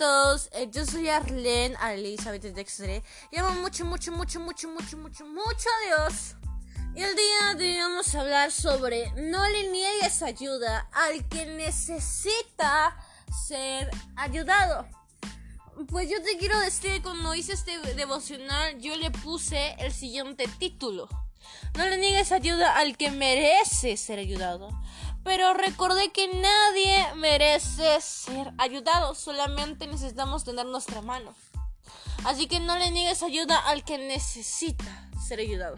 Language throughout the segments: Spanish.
todos, eh, yo soy Arlene Elizabeth Dextre. Llamo mucho, mucho, mucho, mucho, mucho, mucho, mucho a Dios. Y el día de hoy vamos a hablar sobre no le niegues ayuda al que necesita ser ayudado. Pues yo te quiero decir cuando hice este devocional yo le puse el siguiente título. No le niegues ayuda al que merece ser ayudado. Pero recordé que nadie merece ser ayudado, solamente necesitamos tener nuestra mano. Así que no le niegues ayuda al que necesita ser ayudado.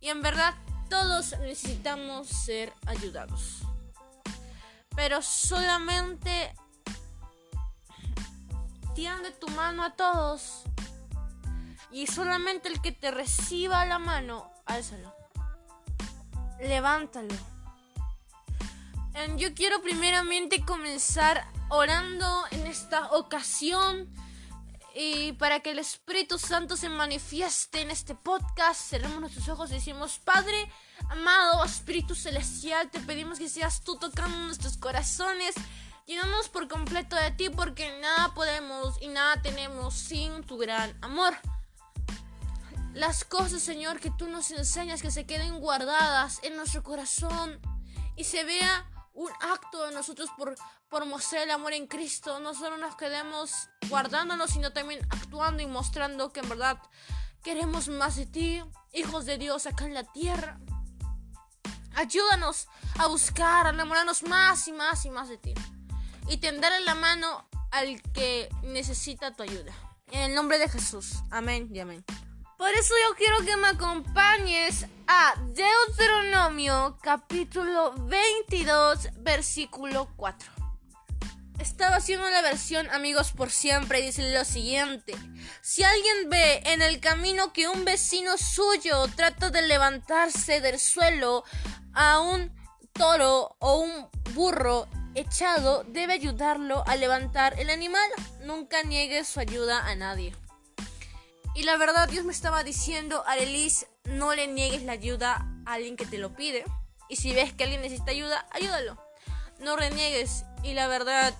Y en verdad todos necesitamos ser ayudados. Pero solamente tiende tu mano a todos. Y solamente el que te reciba la mano, álzalo. Levántalo yo quiero primeramente comenzar orando en esta ocasión y para que el Espíritu Santo se manifieste en este podcast, cerremos nuestros ojos y decimos, Padre, amado Espíritu Celestial, te pedimos que seas tú tocando nuestros corazones, llenándonos por completo de ti, porque nada podemos y nada tenemos sin tu gran amor. Las cosas, Señor, que tú nos enseñas, que se queden guardadas en nuestro corazón y se vea un acto de nosotros por, por mostrar el amor en Cristo. No solo nos quedemos guardándonos, sino también actuando y mostrando que en verdad queremos más de ti, hijos de Dios acá en la tierra. Ayúdanos a buscar, a enamorarnos más y más y más de ti. Y tenderle la mano al que necesita tu ayuda. En el nombre de Jesús. Amén y amén. Por eso yo quiero que me acompañes a Deuteronomio capítulo 22 versículo 4. Estaba haciendo la versión amigos por siempre y dice lo siguiente. Si alguien ve en el camino que un vecino suyo trata de levantarse del suelo a un toro o un burro echado, debe ayudarlo a levantar el animal. Nunca niegue su ayuda a nadie. Y la verdad, Dios me estaba diciendo, Arelis, no le niegues la ayuda a alguien que te lo pide. Y si ves que alguien necesita ayuda, ayúdalo. No reniegues. Y la verdad,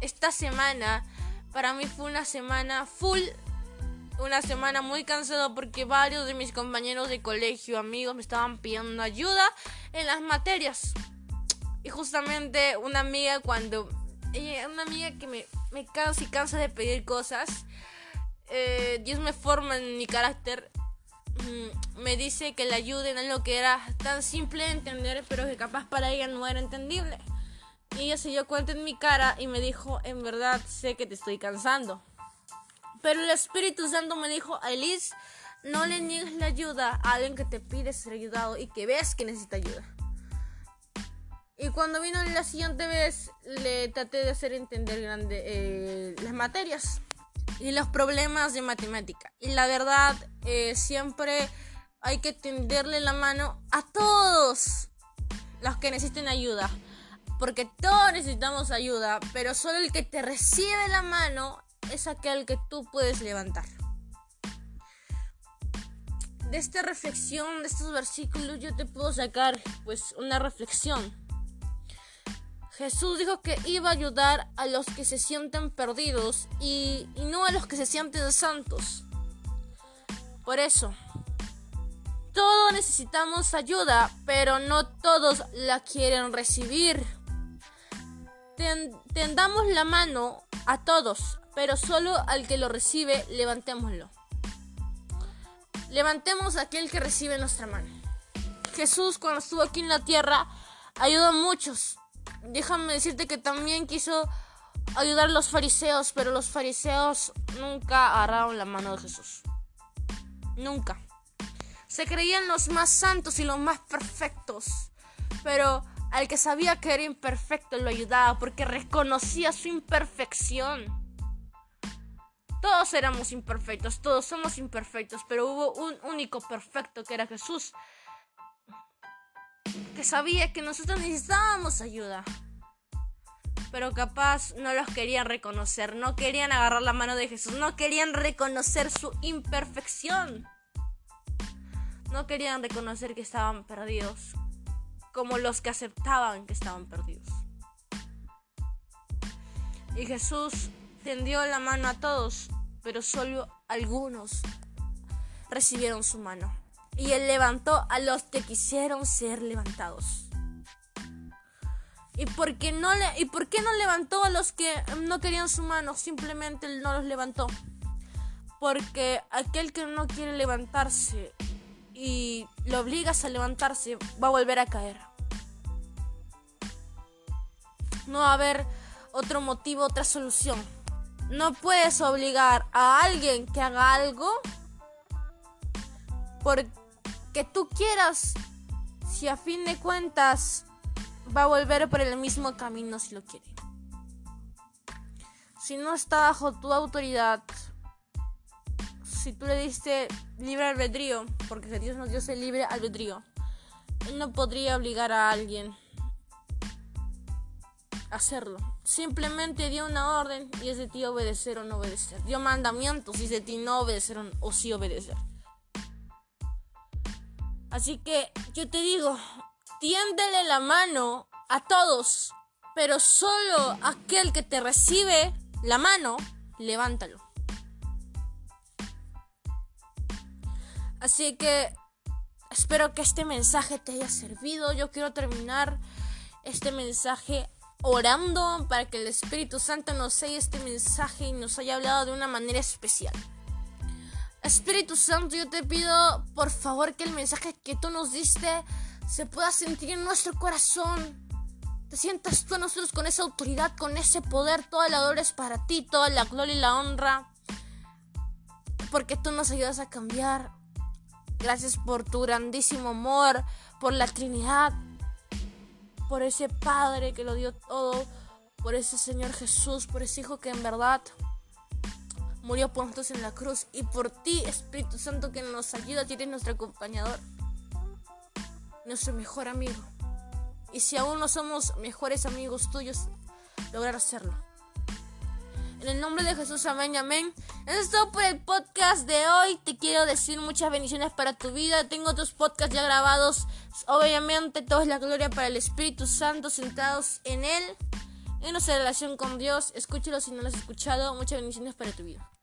esta semana para mí fue una semana full. Una semana muy cansada porque varios de mis compañeros de colegio, amigos, me estaban pidiendo ayuda en las materias. Y justamente una amiga cuando... Una amiga que me, me cansa y cansa de pedir cosas eh, Dios me forma en mi carácter, mm, me dice que le ayuden en lo que era tan simple de entender, pero que capaz para ella no era entendible. Y ella se dio cuenta en mi cara y me dijo, en verdad sé que te estoy cansando. Pero el Espíritu Santo me dijo, Elise, no le niegues la ayuda a alguien que te pide ser ayudado y que ves que necesita ayuda. Y cuando vino la siguiente vez, le traté de hacer entender grande, eh, las materias y los problemas de matemática. Y la verdad, eh, siempre hay que tenderle la mano a todos los que necesiten ayuda. Porque todos necesitamos ayuda, pero solo el que te recibe la mano es aquel que tú puedes levantar. De esta reflexión, de estos versículos, yo te puedo sacar pues una reflexión Jesús dijo que iba a ayudar a los que se sienten perdidos y, no a los que se sienten santos. Por eso, todos necesitamos ayuda, pero no todos la quieren recibir. tendamos la mano a todos, pero solo al que lo recibe, levantémoslo. Levantemos a aquel que recibe nuestra mano. Jesús, cuando estuvo aquí en la tierra, ayudó a muchos, déjame decirte que también quiso ayudar a los fariseos, pero los fariseos nunca agarraron la mano de Jesús. Nunca. Se creían los más santos y los más perfectos, pero al que sabía que era imperfecto lo ayudaba porque reconocía su imperfección. Todos éramos imperfectos, todos somos imperfectos, pero hubo un único perfecto que era Jesús que sabía que nosotros necesitábamos ayuda. Pero capaz no los querían reconocer, no querían agarrar la mano de Jesús, no querían reconocer su imperfección. No querían reconocer que estaban perdidos, como los que aceptaban que estaban perdidos. Y Jesús tendió la mano a todos, pero solo algunos recibieron su mano. Y él levantó a los que quisieron ser levantados. ¿Y por, qué no le, ¿Y por qué no levantó a los que no querían su mano? Simplemente él no los levantó. Porque aquel que no quiere levantarse y lo obligas a levantarse, va a volver a caer. No va a haber otro motivo, otra solución. No puedes obligar a alguien que haga algo tú quieras, si a fin de cuentas va a volver por el mismo camino si lo quiere. Si no está bajo tu autoridad, si tú le diste libre albedrío, porque Dios nos dio ese libre albedrío, no podría obligar a alguien a hacerlo. Simplemente dio una orden y es de ti obedecer o no obedecer. Dio mandamientos y es de ti no obedecer o sí obedecer. Así que yo te digo, tiéndele la mano a todos, pero solo aquel que te recibe la mano, levántalo. Así que espero que este mensaje te haya servido. Yo quiero terminar este mensaje orando para que el Espíritu Santo nos dé este mensaje y nos haya hablado de una manera especial. Espíritu Santo, yo te pido por favor que el mensaje que tú nos diste se pueda sentir en nuestro corazón. Te sientas tú a nosotros con esa autoridad, con ese poder. Toda la gloria es para ti, toda la gloria y la honra. Porque tú nos ayudas a cambiar. Gracias por tu grandísimo amor, por la Trinidad, por ese Padre que lo dio todo, por ese Señor Jesús, por ese Hijo que en verdad murió por nosotros en la cruz y por ti, Espíritu Santo, que nos ayuda, tienes nuestro acompañador, nuestro mejor amigo. Y si aún no somos mejores amigos tuyos, lograr hacerlo. En el nombre de Jesús, amén, amén. Eso es todo por el podcast de hoy. Te quiero decir muchas bendiciones para tu vida. Tengo otros podcasts ya grabados. Obviamente, todo es la gloria para el Espíritu Santo, sentados en Él, en nuestra relación con Dios. Escúchalo si no lo has escuchado. Muchas bendiciones para tu vida.